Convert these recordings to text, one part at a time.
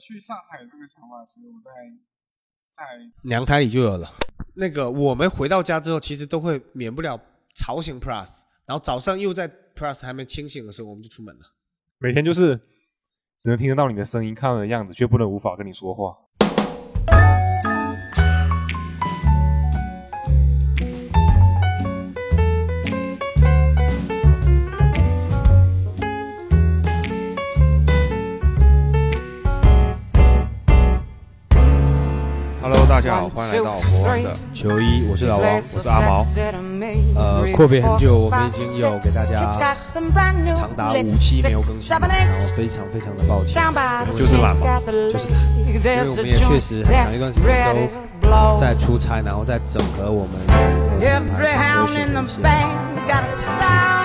去上海这个想法，其实我在在娘胎里就有了。那个我们回到家之后，其实都会免不了吵醒 Plus，然后早上又在 Plus 还没清醒的时候，我们就出门了。每天就是只能听得到你的声音，看到你的样子，却不能无法跟你说话。大家好，欢迎来到国王的球衣，我是老王，我是阿毛。呃，阔别很久，我们已经有给大家长达五期没有更新了，然后非常非常的抱歉，就是懒嘛，就是懒，因为我们也确实很长一段时间都在出差，然后在整合我们整个品牌 conversion 的一些产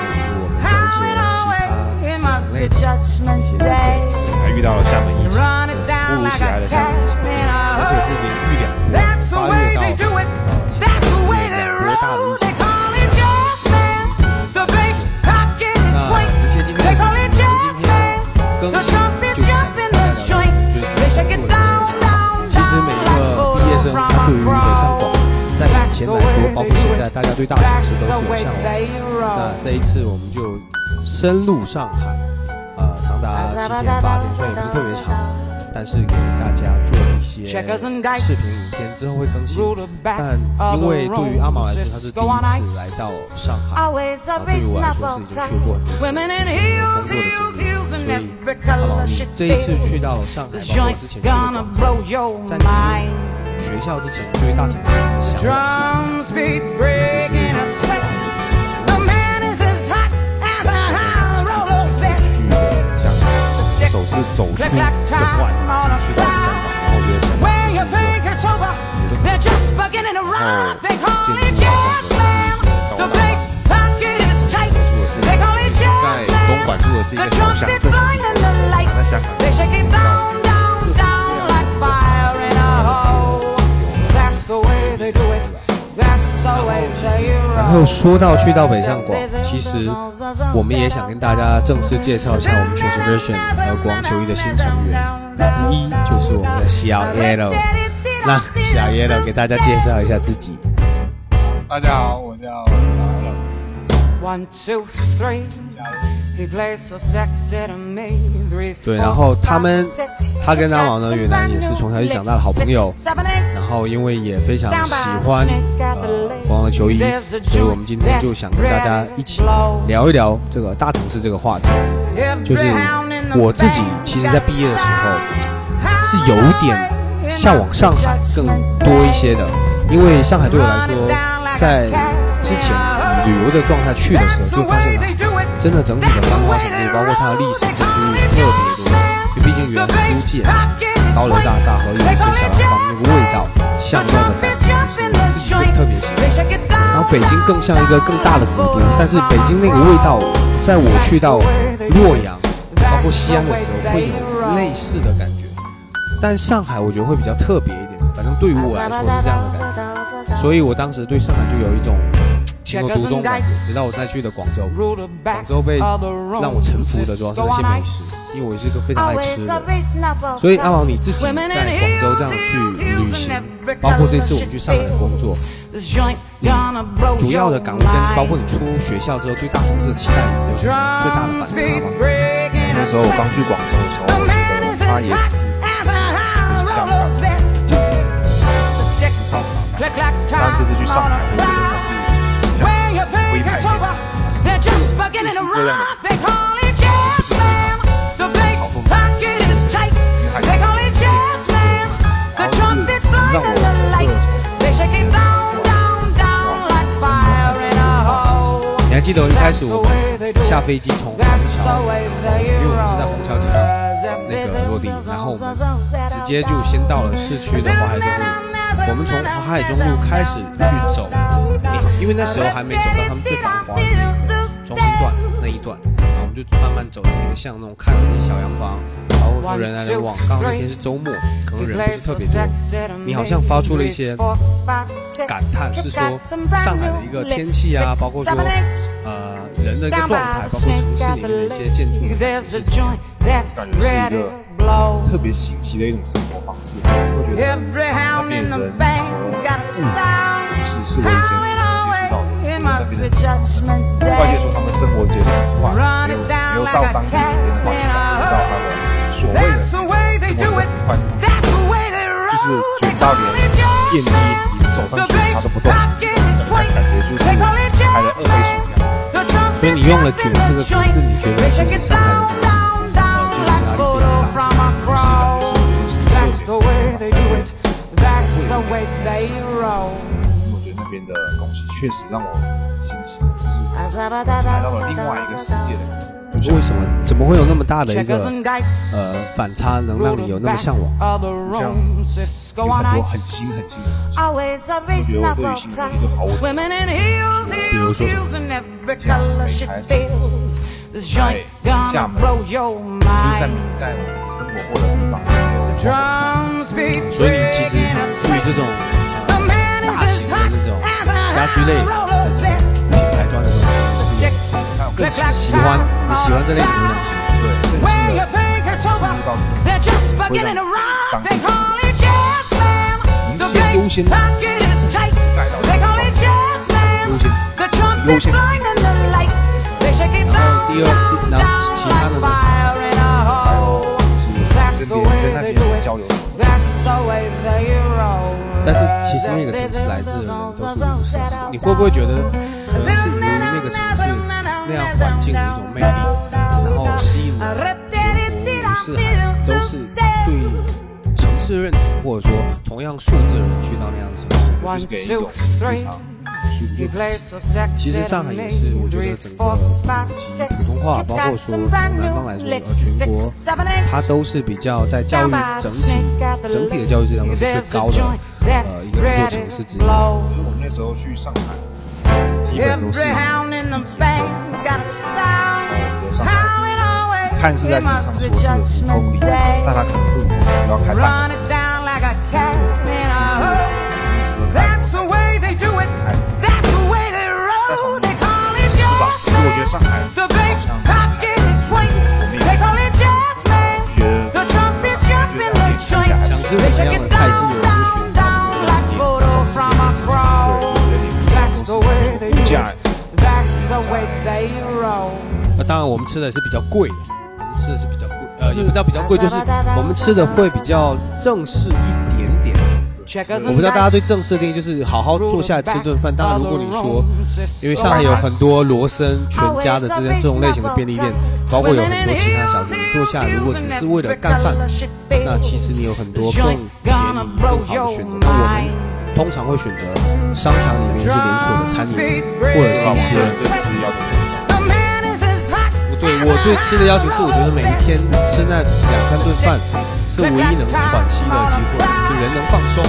品，我们的一些其他系统类的一些还遇到了厦门疫情，突如其来的厦门疫情，而且是连续八月到呃十月多大的疫情。那直接今天今天更新就是想跟大家聊最近做的一些想法。其实每一个毕业生，他对于北上广，在以前来说，包括现在，大家对大城市都是有向往的。那这一次我们就深入上海，呃，长达七天八天，虽然也不是特别长，但是给大家做一些视频影片，之后会更新。但因为对于阿毛来说，他是第一次来到上海，啊，对于我来说是已经去过很多次工作的经历，所以阿毛，你这一次去到上海，包括之前去的广州，在学校之前，对于大城市的向往是什么？像首次走出省外，去到香港，然后约香港，然后建筑啊，像是在东莞住的是一个小乡镇，在香港。然后说到去到北上广，其实我们也想跟大家正式介绍一下我们 Transversion 和国王球衣的新成员之一，就是我们的小 Yellow。让小 Yellow 给大家介绍一下自己。大家好，我叫对，然后他们他跟阿毛呢，原来也是从小一起长大的好朋友。然后因为也非常喜欢球衣，所以我们今天就想跟大家一起聊一聊这个大城市这个话题。就是我自己其实，在毕业的时候是有点向往上海更多一些的，因为上海对我来说，在之前以旅游的状态去的时候，就发现了真的整体的繁华程度，包括它的历史建筑物特别多，因为毕竟原来是租界，高楼大厦和有一些小洋房那个味道、巷弄的感觉，特别喜欢。然后北京更像一个更大的古都，但是北京那个味道，在我去到洛阳，包括西安的时候，会有类似的感觉。但上海我觉得会比较特别一点，反正对于我来说是这样的感觉。所以我当时对上海就有一种情有独钟感觉。直到我再去的广州，广州被让我臣服的主要是那些美食，因为我也是一个非常爱吃的。所以阿王你自己在广州这样去旅行，包括这次我们去上海的工作，你主要的感悟跟包括你出学校之后对大城市的期待有什么最大的反差吗？那时候我刚去广州的时候，我觉得它也只是香港近一套房，但这次去上海，我觉得它是像徽派那种，各式各样的记得一开始我们下飞机从虹桥，因为我们是在虹桥机场那个落地，然后我们直接就先到了市区的淮海中路。我们从淮海中路开始去走，因为那时候还没走到他们最繁华的那个中心段那一段，然后我们就慢慢走到那个巷弄，看那些小洋房，包括说人来人往。刚好那天是周末，可能人不是特别多。你好像发出了一些感叹，是说上海的一个天气啊，包括说呃人的一个状态，包括城市里面的一些建筑的是怎么样。感觉是一个特别新奇的一种生活方式，会觉得人 band's got a 是是我以前没 Howling 有接触到的那 must 边的 judgment 外界说他们生活节奏很快，没有没有到当地 cat 人完 in 全 a 知道他们所谓的我么的很快，就是就到点电梯走上去它都不动，感觉就是开了二倍速一样。所以你用了“卷”这个词，是你觉得是什么样的？我觉得那边的东西确实让我心情是来到了另外一个世界的感觉。为什么？怎么会有那么大的一个呃反差，能让你有那么向往？像有很多很新很新的，我觉得我对于新的东西就好比如说什么？像没开始在厦门，就是在在生活过的地方。所以你其实对于这种大型的那种家居类的。你更喜欢，你喜欢这类型的东西，对，更新的，更新到这个当下，一切优先，优先，优先。然后第二，然后其,他的呢？是跟别跟他别交流。但是其实那个是不是来自都是你会不会觉得可能是？那样环境的一种魅力，然后吸引全国四海都是对城市认同，或者说同样素质的人去到那样的城市，就是给人一种非常。其实上海也是，我觉得整个普通话，包括说从南方来说，呃，全国它都是比较在教育整体整体的教育质量都是最高的，呃，一个一座城市之一。因为我那时候去上海。基本都是 Every hound in the band's got a sound. 有上海， Howling away. 看似在 It 地上 must 说 be 是五公 judgment 里， day. 但它可能是五公里要开 Run 半个 it down like a cat in a 小 hole. 时。 That's the way they do it. That's the way they roll. They call it 是吧？ jazz. 其实我觉得上海 The 好 bass 像 pocket is point. They call it jazz man. 觉得 The trumpets jumping the joint. 想吃 They 什么 shake 样 it 的菜系 那当然，我们吃的是比较贵的，我们吃的是比较贵，呃，也不叫比较贵，就是我们吃的会比较正式一点点。我不知道大家对正式的定义就是好好坐下来吃顿饭。当然，如果你说，因为上海有很多罗森、全家的这些这种类型的便利店，包括有很多其他小店，你坐下来如果只是为了干饭，那其实你有很多更便宜、更好的选择。那我们通常会选择商场里面一些连锁的餐饮，或者是一些。对吃要的 is as hot 对我对吃的要求是，我觉得每一天吃那两三顿饭是唯一能喘息的机会，就人能放松，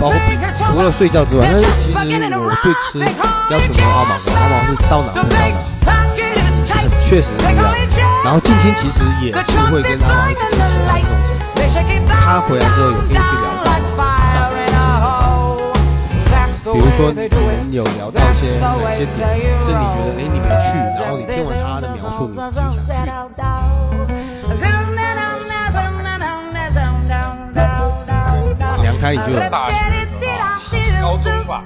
包括比除了睡觉之外，但是其实我对吃要求没有阿毛高，阿毛是到哪会到哪，确实是这样。然后近亲其实也是会跟阿毛一起去其他的这种城市，他回来之后有跟你去聊。比如说，我们有聊到一些哪些点是你觉得哎你没去，然后你听完他的描述，你挺想去。凉开你就有。大学高中吧，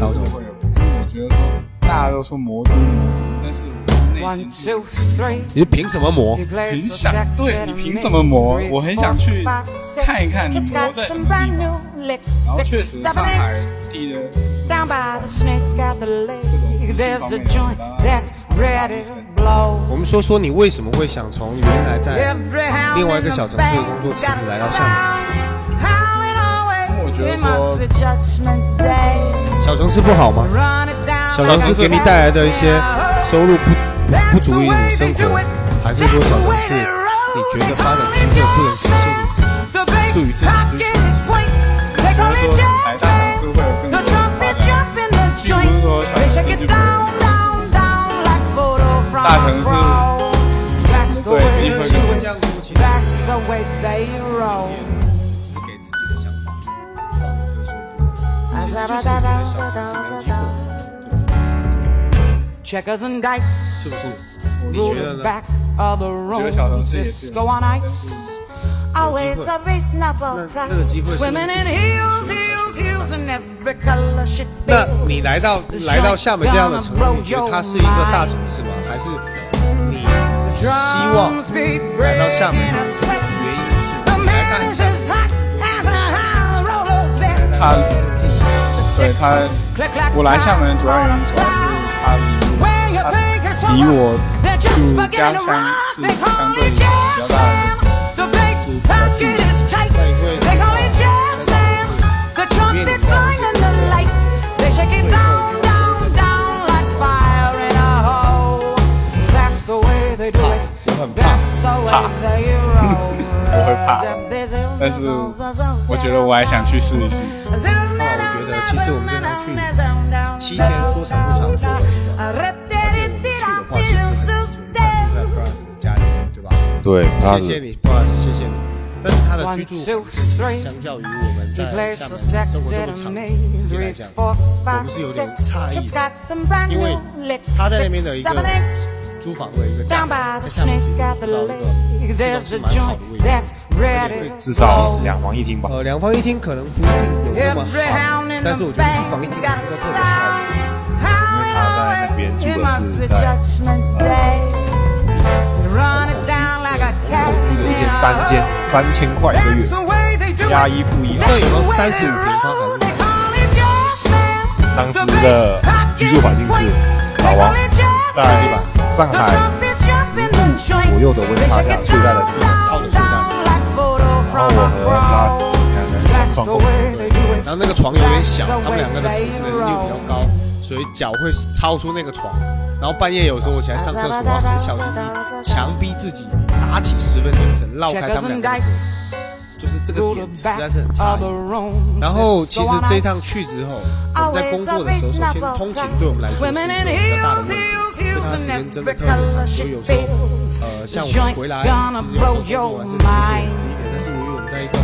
高中会有，我觉得说大家都说魔都，但是。你凭什么磨？很想对你凭什么磨？我很想去看一看你磨在什么地方。然后确实，上海地的这种方面，我们说说你为什么会想从原来在另外一个小城市的工作辞职来到厦门？我觉得说 小城市不好吗？小城市给你带来的一些收入不不不足以你生活，还是说小城市你觉得发展机会不能实现你自己对于自己追求？还是说还大城市会机会？并不是说小城市就有机会，大城会是，给自己的想法，或者说不，其实最简单的，小城市没有机会。Checkers and dice. 是不是？你觉得呢？back of the 觉得 room. 小城市也是 Cisco on ice. always a reasonable 那 price. 那个机会是不是 Women 不 in 属 heels, 所有 heels, 城市 heels in every color she 那 feels. 你来到来到厦门这样的城市，你觉得它是一个大城市吗？还是你希望 Drums 来到厦门 breaking 的 sweat. 原因是 The 来 man 看 is 厦 as 门 hot as a high roller's bed. 他近，对他，我来厦门的主要原因主要是他离我住家乡是相对比较大的。怕，我会怕，但是我觉得我还想去试一试。啊，我觉得其实我们这次去 七天说长不长，说短不短。对，谢谢你，不好意思，谢谢你。但是他的居住，相较于我们在厦门生活这么长时间来讲，我们是有点差异的，因为他在那边的一个租房的一个价格，在厦门其实到一个。是蛮好的位置，至少两房一厅吧。呃，两房一厅可能不一定有那么好，但是我觉得一房一厅还是特别好，因为他在那边住的是在。呃然后的一间单间三千块一个月押一付一这有个三十五平方的房子当时的居住环境是老王在上海十度左右的温差下睡在了这个套的睡袋然后我和 plus 两个人双沟然后那个床有点小他们两个的同呃比较高。所以脚会超出那个床。然后半夜有时候我起来上厕所，要很小心翼翼强逼自己打起十分精神，绕开他们两个就是这个点实在是很差异。然后其实这一趟去之后，我们在工作的时候，首先通勤对我们来说是一个比较大的问题，因为它的时间真的特别长，所以有时候呃，像我们回来，其实有时候工作完是十点、十一点，但是由于我们在一个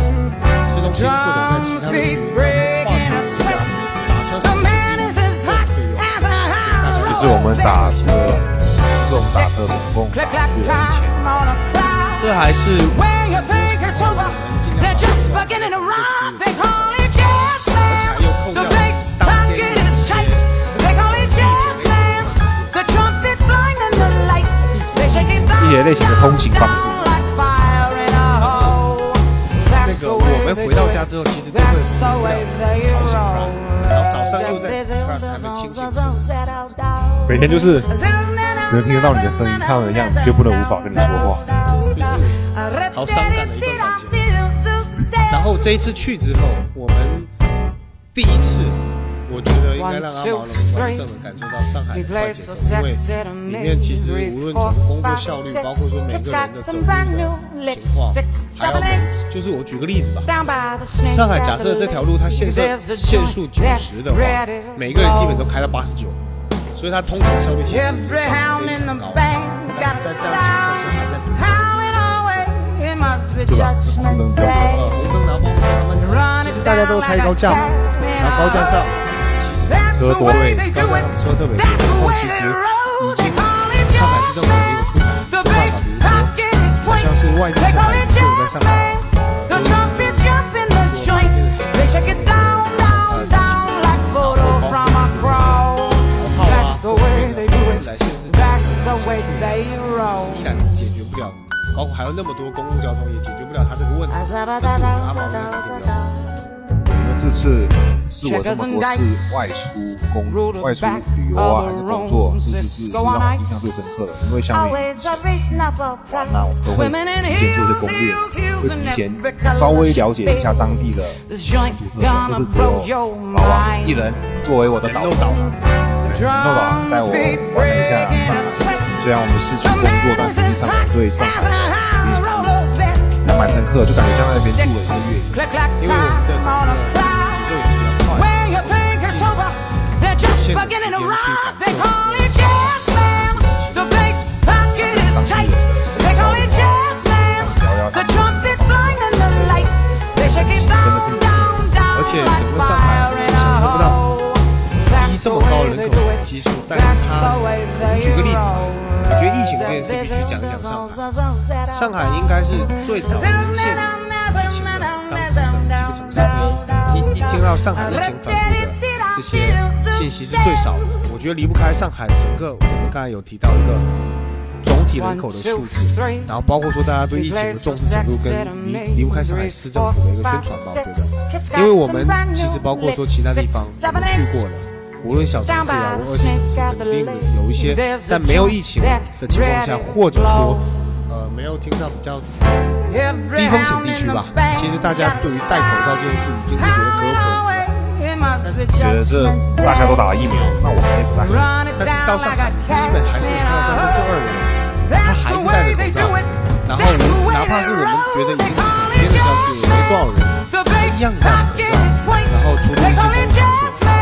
市中心或者在其他的区域，跨区回家，打车是我们打车，是我们打车龙凤去的以前。这还是尽量些类型的通勤方式。那个，我们回到家之后，其实都会朝向 Plus，然后早上又在 Plus 还没清醒。每天就是只能听得到你的声音，看到你的样子，却不能无法跟你说话。就是好伤感的一段感情。然后这一次去之后，我们第一次，我觉得应该让阿毛能完整的感受到上海的快节奏，因为里面其实无论从工作效率，包括说每个人的走路的情况，还有每就是我举个例子吧，上海假设这条路它限设限速九十的话，每个人基本都开到八十九，所以它通勤效率其实是非常高。但是在这样情况下还在堵车。对吧？红灯比较呃，红灯，然后包括他们，其实大家都开高架嘛，然后高架上其实车多对，高架上车特别多，然后其实已经上海市政府已经有出台有办法，比如说好像是外地车牌不能在上海依然解决不了。包括还有那么多公共交通也解决不了他这个问题，但是我觉得阿毛应该还是比较少。因为这次是我这么多次外出工、外出旅游啊，还是工作，这次是让我印象最深刻的。因为像以前玩啊，我都会提前做一些攻略，会提前稍微了解一下当地的民俗特色。这次只有老王一人作为我的导航，对，人肉导航带我玩了一下上海。虽然我们是去工作，但实际上我对上海还蛮深刻，就感觉像在那边住了一个月一样。因为我们的整个节奏也是比较快，限的时间去感受。而且整个上海就想象不到，第一这么高人口基数，但是它，举个例子，我觉得疫情这件事必须讲一讲上海。上海应该是最早沦陷疫情的当时的几个城市之一，一一听到上海疫情反复的这些信息是最少的。我觉得离不开上海整个，我们刚才有提到一个总体人口的数字，然后包括说大家对疫情的重视程度，跟离离不开上海市政府的一个宣传吧。我觉得，因为我们其实包括说其他地方我们去过了。无论小城市啊，或二线城市，肯定有一些在没有疫情的情况下，或者说呃没有听到比较低风险地区吧，其实大家对于戴口罩这件事已经是觉得可有可无了。觉得这大家都打了疫苗，那我还不打。但是到上海，基本还是看到三分之二的人，他还是戴着口罩。然后哪怕是我们觉得已经是很偏的郊区，也没多少人，一样戴着口罩，然后出入一些公共场所。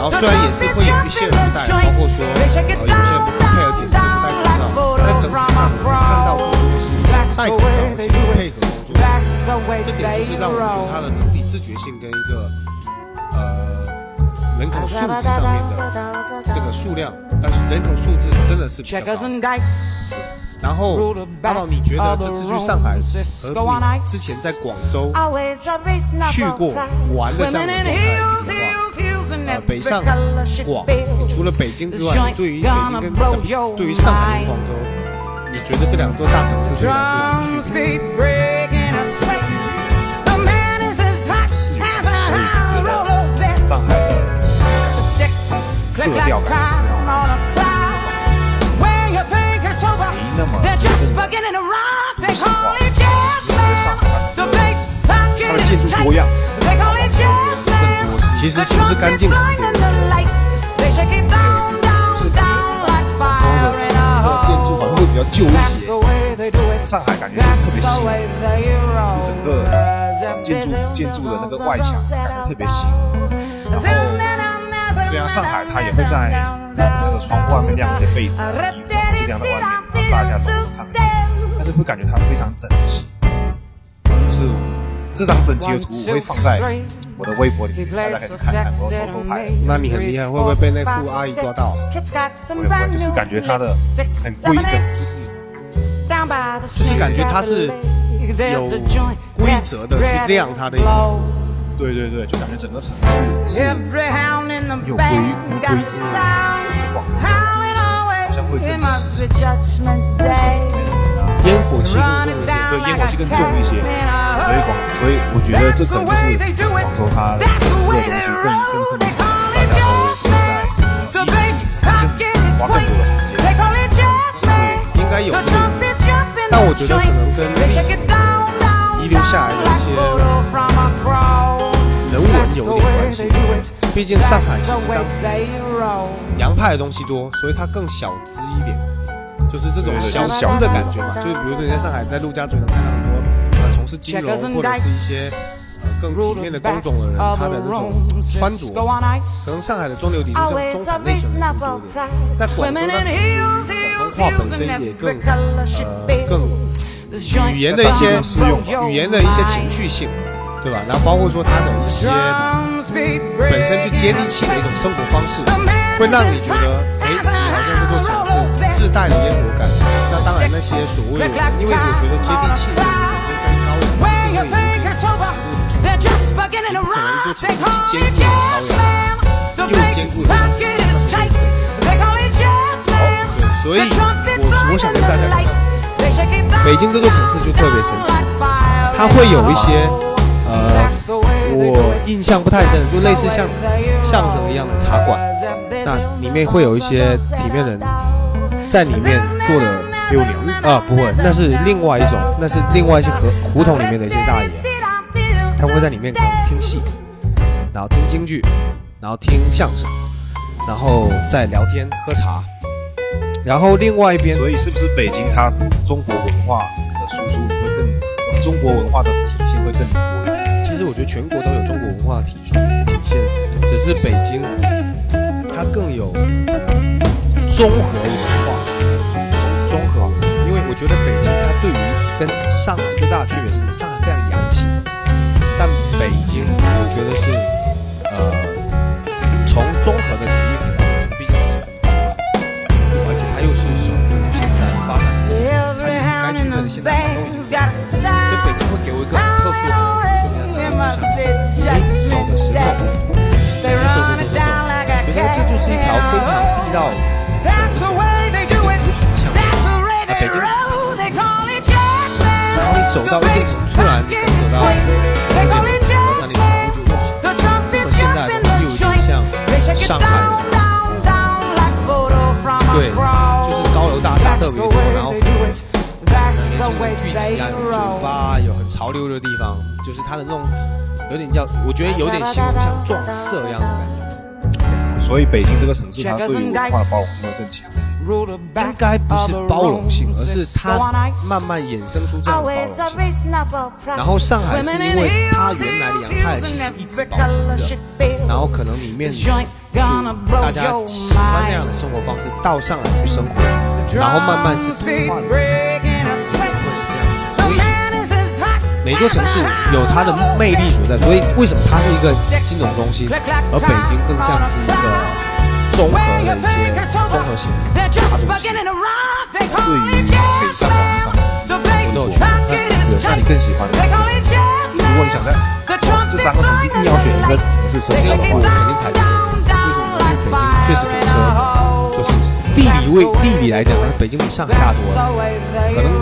然后虽然也是会有一些人不戴，包括说呃有些人不配合检测不戴口罩，但整体上我们看到更多的是戴口罩其实配合工作，这点就是让我们觉得它的整体自觉性跟一个呃人口素质上面的这个数量，呃人口素质真的是比较高。然后，阿宝，你觉得这次去上海和你之前在广州去过玩的这样的状态的话，呃，北上广，除了北京之外，你对于北京跟对于上海跟广州，你觉得这两座大城市对你来说有什么区别？其实是不是干净？的整个建筑好像会比较旧一些，上海感觉特别新，整个建筑建筑的那个外墙感觉特别新，然后对啊，上海它也会在那个窗户外面晾一些被子、衣服啊，就晾在外面，让大家都看，但是会感觉它非常整齐，就是这张整齐的图我会放在我的微博里面，大家可以看看，我偷偷拍。那你很厉害，会不会被那酷阿姨抓到？不会不会，就是感觉它的很规整，就是就是感觉它是有规则的去亮它的衣服。对对对，就感觉整个城市是有规有规则，好像会更实。烟火气更重一些。对，烟火气更重一些，所以广，所以我觉得这可能就是广州它吃的东西更更是大家都会在疫情上更花更多的时间，是这个应该有这个，但我觉得可能跟历史遗留下来的一些人文有一点关系。毕竟上海其实当时洋派的东西多，所以它更小资一点，就是这种小资的感觉嘛。就是比如说你在上海，在陆家嘴能看到很多呃从事金融或者是一些呃更体面的工种的人，他的那种穿着，可能上海的中流砥柱像中产类型的人多一点。在广州呢，广东话本身也更呃更语言的一些用语言的一些情绪性。对吧？然后包括说他的一些本身就接地气的一种生活方式，会让你觉得，哎，你好像这座城市自带的烟火感。那当然，那些所谓的，因为我觉得接地气市既兼顾了高雅，又兼顾了生活，那是对，所以我我想跟大家讲，北京这座城市就特别神奇，它会有一些。呃，我印象不太深，就类似像相声一样的茶馆，那里面会有一些体面人在里面做的六年啊，不会，那是另外一种，那是另外一些胡胡同里面的一些大爷，他会在里面听戏，京剧，然后听相声，然后再聊天喝茶，然后另外一边，所以是不是北京它中国文化的输出会更，中国文化的体现会更多一点？其实我觉得全国都有中国文化体体现，只是北京它更有综合文化，综合。因为我觉得北京它对于跟上海最大的区别是什么？上海非常洋气，但北京我觉得是呃从综合的体育来说毕竟它是文化而且它又是首都现在发展的这个它就是该具备的现在都已经具所以北京会给我一个很特殊的比如说你在路上你走的时候你走走走走走觉得这就是一条非常地道的走路像在走啊北京。然后你走到一个走突然你可能走到很久上海对就是高楼大厦特别多，然后年轻人聚集啊，有酒吧，有很潮流的地方，就是它的那种有点叫，我觉得有点形容像撞色一样的感觉。所以北京这个城市，它对于文化的包容性会更强。应该不是包容性，而是它慢慢衍生出这样的包容性。然后上海是因为它原来两派其实一直保存着，然后可能里面就大家喜欢那样的生活方式，到上海去生活，然后慢慢是同化了，会是这样。所以每座城市有它的魅力所在，所以为什么它是一个金融中心，而北京更像是一个。综合的一些综合型 They're 大 just 都市 beginning。to rock. They 对于北 jazz 上广义上 band. 城 The 市，bass 我都有去 pocket is 对，那你更喜欢哪 They 个城市？如果你想在这三个城市硬要选一个城市生活的话，我肯定排北京。为什么呢？因为北京确实堵车，就是地理位地理来讲呢，北京比上海大多了，可能比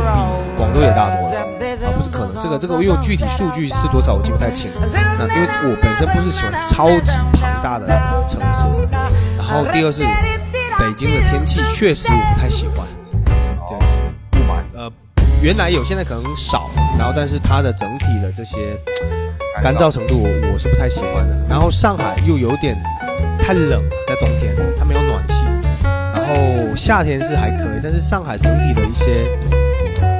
广州也大多了啊，不是可能，这个这个因为具体数据是多少我记不太清。那因为我本身不是喜欢超级庞大的城市，然后第二是北京的天气确实我不太喜欢，对，雾霾，呃，原来有，现在可能少，然后但是它的整体的这些干燥程度我我是不太喜欢的。然后上海又有点太冷，在冬天它没有暖气，然后夏天是还可以，但是上海整体的一些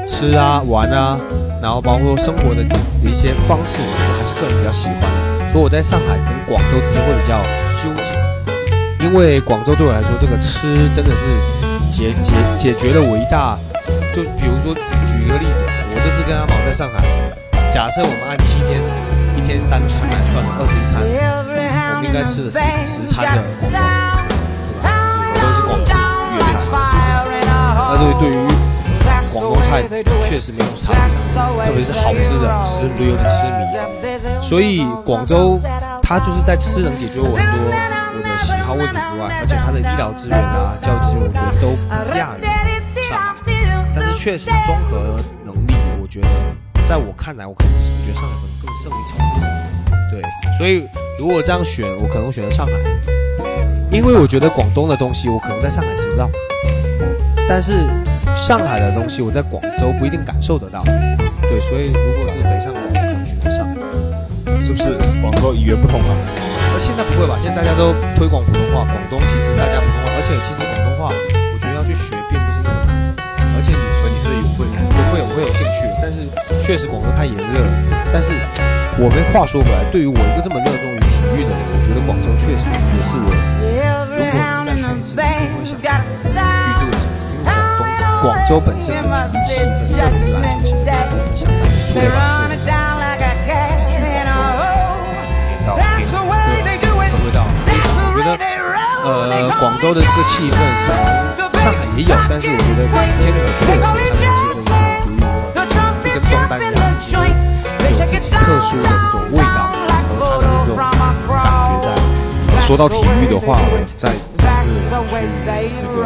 吃啊玩啊，然后包括生活的的一些方式，我还是个人比较喜欢的。所以我在上海跟广州之间会比较纠结，因为广州对我来说，这个吃真的是解解解决了我一大，就比如说举一个例子，我这次跟阿毛在上海，假设我们按七天，一天三餐来算的二十一餐，我们应该吃的是十餐的广东，对吧都是广式粤菜，就是那对对于广东菜确实没有差别，特别是好吃的吃都有点吃迷。所以广州它就是在吃能解决我很多喜好问题之外，而且它的医疗资源啊、教育资源，我觉得都不亚于上海。但是确实综合能力，我觉得在我看来，我可能是觉得上海可能更胜一筹。对，所以如果这样选，我可能选择上海，因为我觉得广东的东西我可能在上海吃不到，但是上海的东西我在广州不一定感受得到。对，所以如果是北上广，我可能选择上海。是不是广州语言不通啊？而现在不会吧？现在大家都推广普通话，广东其实大家普通话，而且其实广东话，我觉得要去学并不是那么难，而且你所以你是有会我会我会有兴趣。但是确实广州太炎热了。但是我们话说回来，对于我一个这么热衷于体育的人，我觉得广州确实也是我如果能再选一次，一定会想居住的城市，因为广东广州本身的体育气氛对我们篮球其实跟我们相当不错的不呃广州的这个气氛可能上海也有，但是我觉得天河确实它的气氛是独一无二，就跟东单一样，有自己特殊的这种味道和它的那种感觉在。说到体育的话，我在上次去那个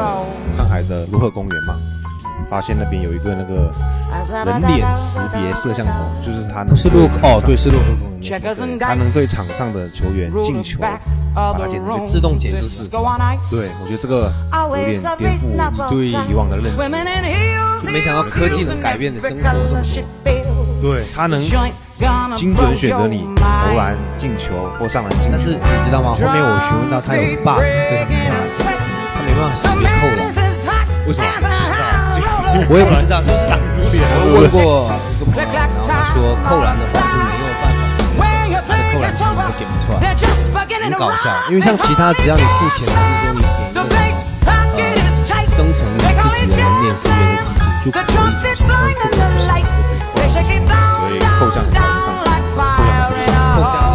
上海的卢河公园嘛，发现那边有一个那个人脸识别摄像头，就是它能哦，对，是卢河公园。它能对场上的球员进球，把它剪成一个自动减速式。对，我觉得这个有点颠覆你对以往的认知。没想到科技能改变的生活这么多。对，它能精准选择你投篮、进球或上篮进球但是。你知道吗？后面我询问到他有 bug 非常厉害，他没办法识别扣篮。为什么？我也不知道，就是我问过一个朋友，然后他说扣篮的方式没别，他的扣篮机会剪不出来，很搞笑。因为像其他只要你付钱，还是说你点一个呃生成你自己的人脸识别的机制，就可以去说这个不是所以扣将很难上，扣将很难上扣价都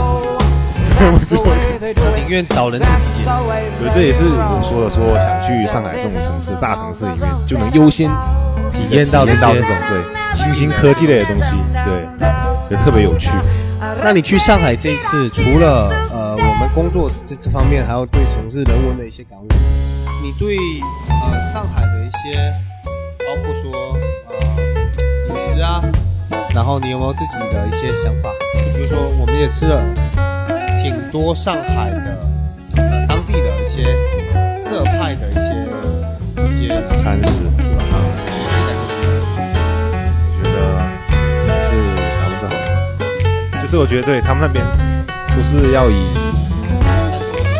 不去，我宁愿找人自己剪。所以这也是我说的，说想去上海这种城市、大城市里面，就能优先体验到到这种对新兴科技类的东西，对，就特别有趣。那你去上海这一次，除了呃我们工作这这方面，还有对城市人文的一些感悟，你对呃上海的一些，包括说呃饮食啊，然后你有没有自己的一些想法？比如说，我们也吃了挺多上海的呃当地的一些浙派的一些是我觉得对他们那边都是要以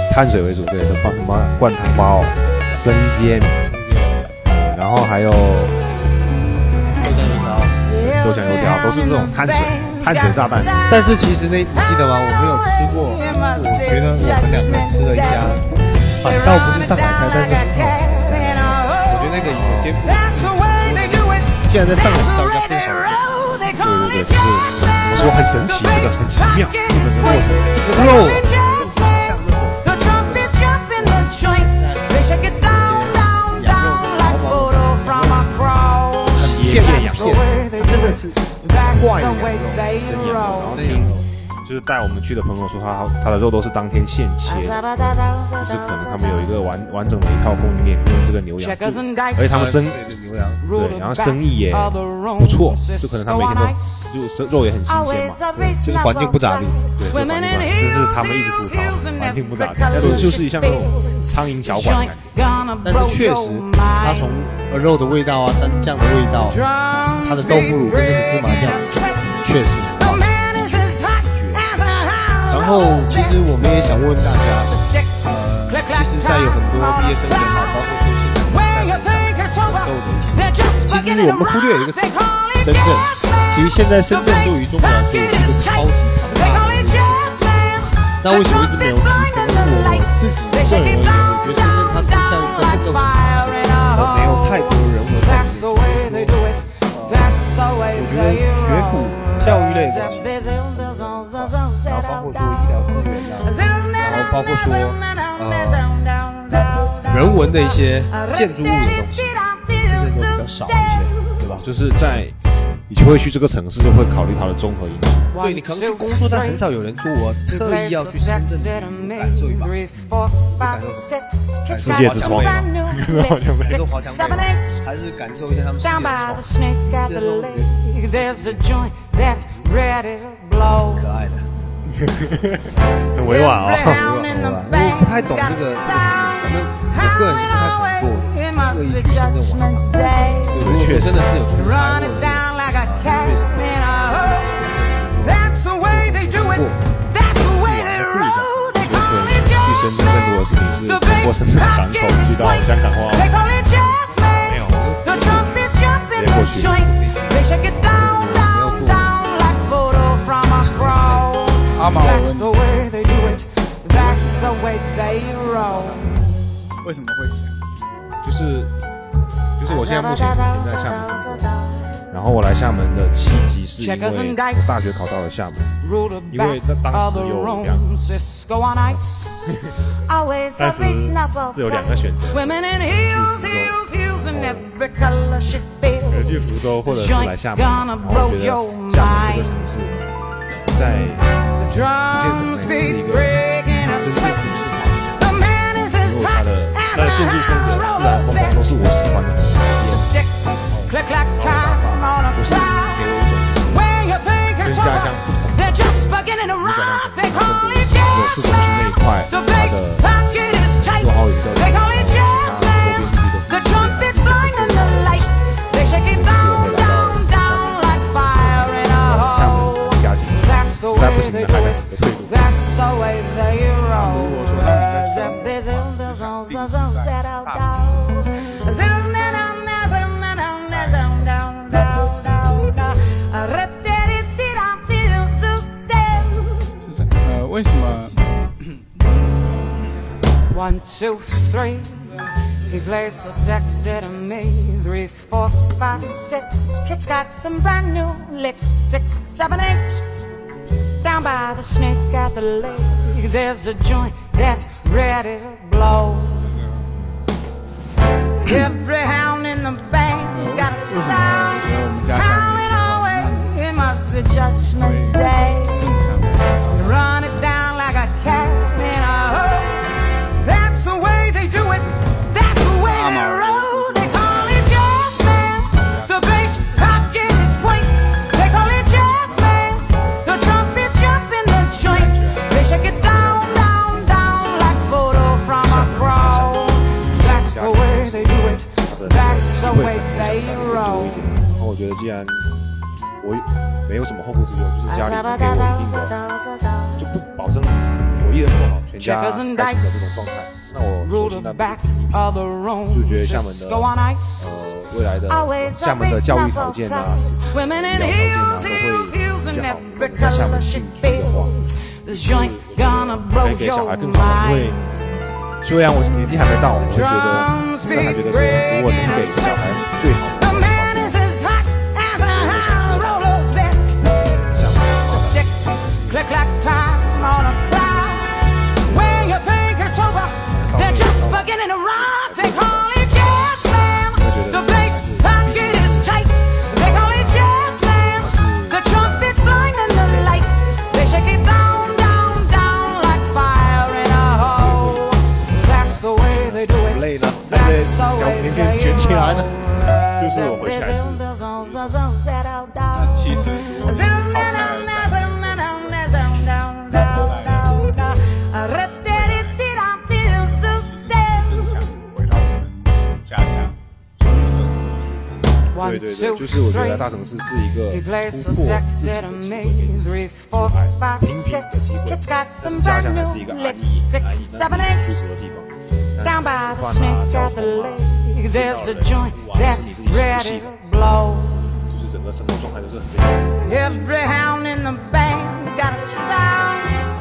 碳水为主，对，什么什么灌汤包、生煎，然后还有豆浆油条，豆浆油条都是这种碳水碳水炸弹。但是其实那你记得吗？我没有吃过，我觉得我们两个吃了一家，反倒不是上海菜，但是很好吃的一家。我觉得那个有颠覆。竟然在上海吃到一家更好吃。对对对，就是我说很神奇，这个很奇妙，这整个过程，这个肉啊像那种片片羊肉，真的是怪的羊肉，真羊肉，然后真羊肉。就是带我们去的朋友说他他的肉都是当天现切的，就是可能他们有一个完完整的一套供应链，用这个牛羊，而且他们生牛羊，对，然后生意也不错，就可能他每天都就生肉也很新鲜嘛，就是环境不咋地。对，就环境不咋地，这是他们一直吐槽环境不咋地，但是就是像那种苍蝇小馆的感觉，但是确实，它从肉的味道啊，蘸酱的味道，它的豆腐乳跟那个芝麻酱，确实。后，其实我们也想问问大家，呃，其实，在有很多毕业生也好，包括说现在在上奋斗的一些，其实我们忽略一个深圳，其实现在深圳对于中国来说也是一个超级庞大的一个市场。那为什么一直没有提？可能我自己个人而言，我觉得深圳它更像一个奋斗型城市，而没有太多人文在里面。我觉得学府教育类的东西。括说医疗资源啊，然后包括说呃人文的一些建筑物的东西，现在都比较少一些，对吧？就是在你就会去这个城市，就会考虑它的综合因素。对你可能去工作，但很少有人说我特意要去深圳感受一把，感受什么？世界之窗嘛，好像没感受华强北，还是感受一下他们世界之窗？世界之窗我觉得可爱的。很 委婉啊、哦，我不太懂这个这个层面，反正我个人是不太可能做特意去深圳玩。对，如真的是有出差或者是确实。去深圳，如果是你是通过深圳港口去到香港话，没有，直接过去。为什么会想？就是就是我现在目前是现在厦门生活，然后我来厦门的契机是因为我大学考到了厦门，因为那当时有两，当时 是有两个选择，去福州，去福州或者是来厦门，然后我觉得厦门这个城市在有些省内是一个真正都市化的城市，因为它的它的建筑风格、自然风光都是我喜欢的东西，然后大厦都是给我一种跟家乡不同的感觉，有市中心那一块，它的四号有一个，它周边地区都是这样，境实在不行的还在准备退路。如果说他们在生活的话，就想定居在大城市。是这样，呃，为什么？One, two, three. He plays so sexy to me. Three, four, five, six. Kid's got some brand new licks. Six, seven, eight. By the snake at the lake, there's a joint that's ready to blow. Every hound in the band's got a sound howling away. It must be Judgment Day. 给我一定的，就不保证我一人过好，全家开心的这种状态。那我首先呢，就觉得厦门的呃未来的厦门的教育条件啊、医疗条件啊都会比较好。在厦门定居的话，是可以给小孩更好的，因为虽然我年纪还没到，我会觉得，但还觉得说，如果能给小孩最好 Click clack time on a cloud. When you think it's over, they're just beginning to rock. They call it jazz slam. The bass pocket is tight. They call it jazz slam. The trumpets blinding the lights. They shake it down, down, down like fire in a hole. That's the way they do 不 it. 累呢，但是小年轻人卷起来呢，就是我回去还是 对对对，就是我觉得大城市是一个突破自己的机会，也是一个出的机会。家乡还是一个安逸、安逸但很的地方，吃饭、交通啊、见到人、住啊，你自己熟悉的。就是整个生活状态都是很变常。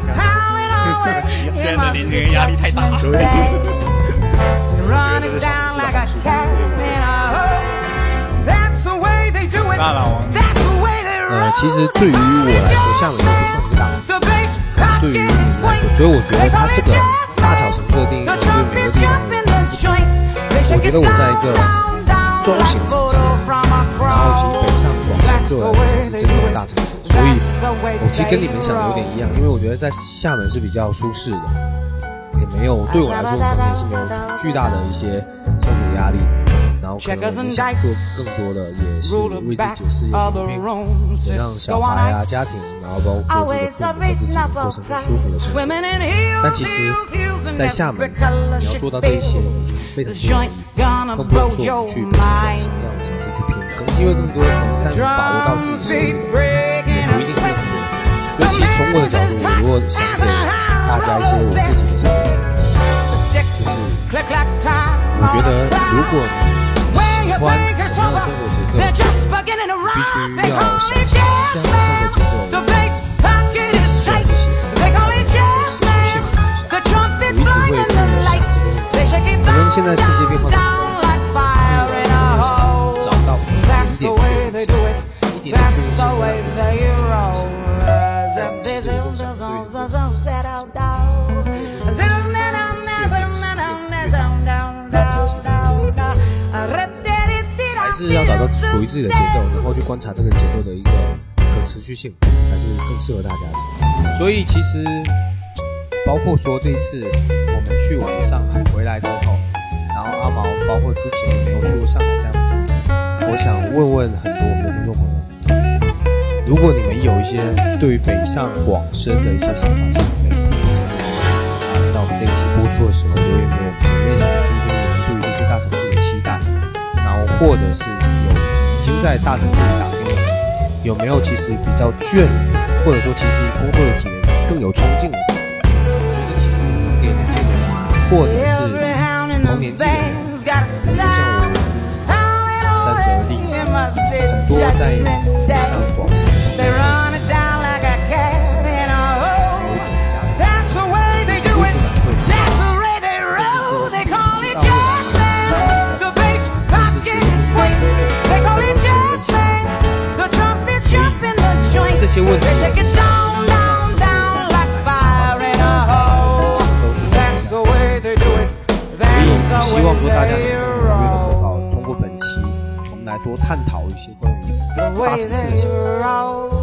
现在的年轻人压力太大，对，我觉得是的。大佬啊呃其实对于我来说厦门也不算一个大城市对于你们来说所以我觉得它这个大小城市的定义就对每个地方的一我觉得我在一个中型城市然后其实北上广深作为才是真正的大城市所以我其实跟你们想的有点一样因为我觉得在厦门是比较舒适的也没有对我来说可能也是没有巨大的一些生活压力然后可能我们想做更多的也是为自己事业去包容能让小孩啊家庭然后包括这个父母自己过上更舒服的生活但其实在厦门你要做到这一些非常辛苦易更不用说去北京什么这样的城市去拼可能机会更多但把握到自己手里的也不一定是很多所以其实从我的角度我如果想给大家一些我自己的想法就是我觉得如果关，什么样的生活节奏，必须要想象这样的生活节奏，我其实最不喜欢，我有失去幸福，我一直会看，这边可能现在世界变化太快。找到属于自己的节奏，然后去观察这个节奏的一个可持续性，还是更适合大家的。所以其实包括说这一次我们去完上海回来之后，然后阿毛包括之前也没有去过上海这样的城市，我想问问很多我们的听众朋友，如果你们有一些对于北上广深的一些想法，是可以第一时间啊，在我们这一期播出的时候留言给我们，我也想或者是有已经在大城市里打拼的人，有没有其实比较倦，或者说其实工作了几年更有冲劲的感觉？我觉得这其实给年轻人，或者是同年纪的人，比如说像我三十而立，很多在北上广深所以也希望说大家能够踊跃的投稿，通过本期我们来多探讨一些关于大城市的想法。